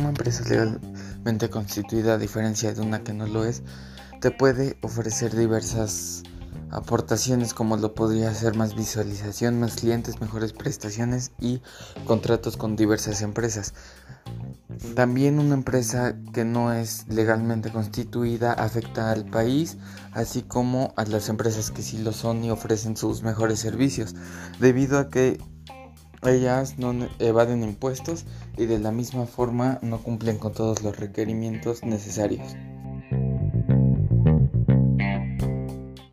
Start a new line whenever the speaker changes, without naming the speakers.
empresa legalmente constituida, a diferencia de una que no lo es, te puede ofrecer diversas aportaciones como lo podría ser más visualización, más clientes, mejores prestaciones y contratos con diversas empresas. También una empresa que no es legalmente constituida afecta al país, así como a las empresas que sí lo son y ofrecen sus mejores servicios, debido a que ellas no evaden impuestos y de la misma forma no cumplen con todos los requerimientos necesarios.